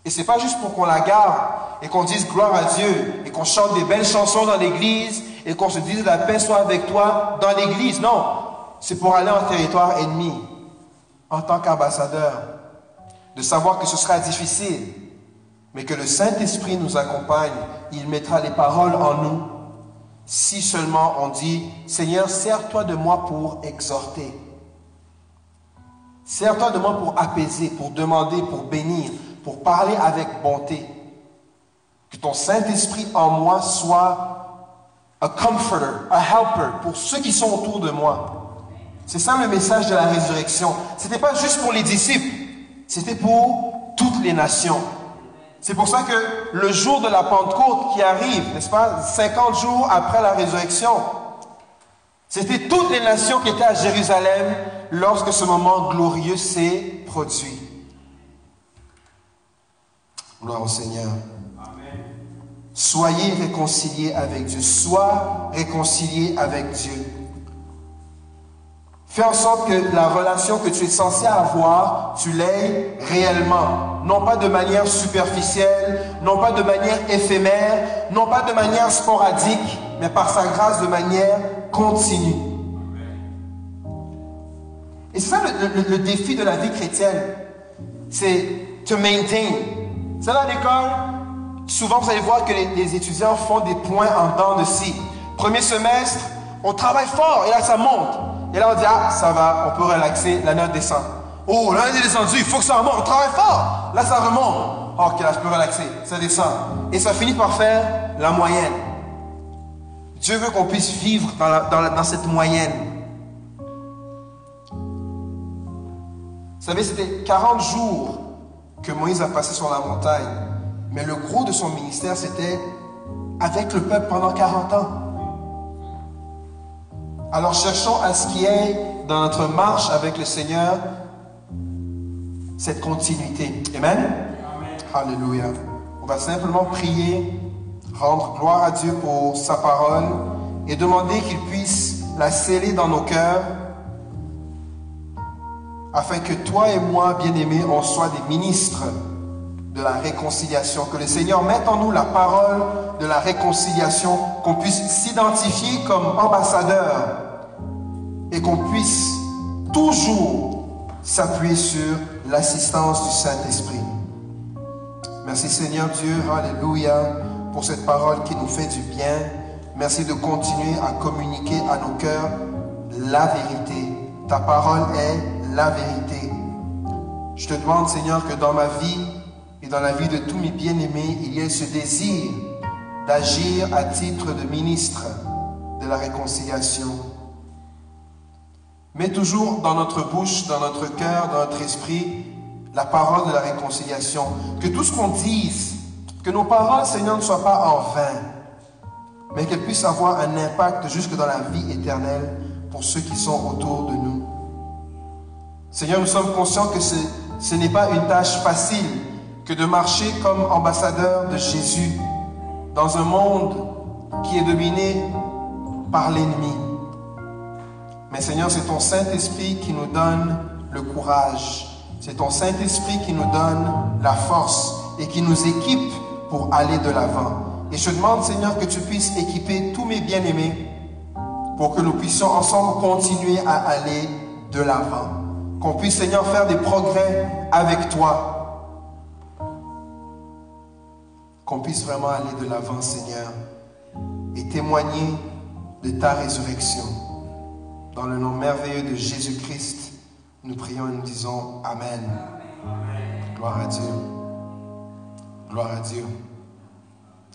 Et c'est pas juste pour qu'on la garde et qu'on dise gloire à Dieu et qu'on chante des belles chansons dans l'église et qu'on se dise la paix soit avec toi dans l'église. Non, c'est pour aller en territoire ennemi en tant qu'ambassadeur, de savoir que ce sera difficile, mais que le Saint-Esprit nous accompagne, il mettra les paroles en nous. Si seulement on dit, Seigneur, sers-toi de moi pour exhorter. Sers-toi de moi pour apaiser, pour demander, pour bénir, pour parler avec bonté. Que ton Saint-Esprit en moi soit un comforter, un helper pour ceux qui sont autour de moi. C'est ça le message de la résurrection. Ce n'était pas juste pour les disciples, c'était pour toutes les nations. C'est pour ça que le jour de la Pentecôte qui arrive, n'est-ce pas, 50 jours après la résurrection, c'était toutes les nations qui étaient à Jérusalem lorsque ce moment glorieux s'est produit. Gloire au Seigneur. Soyez réconciliés avec Dieu. Sois réconcilié avec Dieu. Fais en sorte que la relation que tu es censé avoir, tu l'aies réellement. Non pas de manière superficielle, non pas de manière éphémère, non pas de manière sporadique, mais par sa grâce de manière continue. Et c'est ça le, défi de la vie chrétienne. C'est to maintain. C'est là à l'école, souvent vous allez voir que les, les, étudiants font des points en dents de scie. Premier semestre, on travaille fort et là ça monte. Et là on dit, ah ça va, on peut relaxer, la note descend. Oh, la note est descendue, il faut que ça remonte, on travaille fort. Là ça remonte. Oh, ok, là je peux relaxer, ça descend. Et ça finit par faire la moyenne. Dieu veut qu'on puisse vivre dans, dans cette moyenne. Vous savez, c'était 40 jours que Moïse a passé sur la montagne. Mais le gros de son ministère, c'était avec le peuple pendant 40 ans. Alors cherchons à ce qu'il y ait dans notre marche avec le Seigneur cette continuité. Amen? Alléluia. On va simplement prier, rendre gloire à Dieu pour sa parole et demander qu'il puisse la sceller dans nos cœurs afin que toi et moi, bien-aimés, on soit des ministres de la réconciliation, que le Seigneur mette en nous la parole de la réconciliation, qu'on puisse s'identifier comme ambassadeur et qu'on puisse toujours s'appuyer sur l'assistance du Saint-Esprit. Merci Seigneur Dieu, Alléluia, pour cette parole qui nous fait du bien. Merci de continuer à communiquer à nos cœurs la vérité. Ta parole est la vérité. Je te demande Seigneur que dans ma vie, dans la vie de tous mes bien-aimés, il y ait ce désir d'agir à titre de ministre de la réconciliation. Mets toujours dans notre bouche, dans notre cœur, dans notre esprit, la parole de la réconciliation. Que tout ce qu'on dise, que nos paroles, Seigneur, ne soient pas en vain, mais qu'elles puissent avoir un impact jusque dans la vie éternelle pour ceux qui sont autour de nous. Seigneur, nous sommes conscients que ce n'est pas une tâche facile que de marcher comme ambassadeur de Jésus dans un monde qui est dominé par l'ennemi. Mais Seigneur, c'est ton Saint-Esprit qui nous donne le courage. C'est ton Saint-Esprit qui nous donne la force et qui nous équipe pour aller de l'avant. Et je demande, Seigneur, que tu puisses équiper tous mes bien-aimés pour que nous puissions ensemble continuer à aller de l'avant. Qu'on puisse, Seigneur, faire des progrès avec toi qu'on puisse vraiment aller de l'avant, Seigneur, et témoigner de ta résurrection. Dans le nom merveilleux de Jésus-Christ, nous prions et nous disons Amen. Gloire à Dieu. Gloire à Dieu.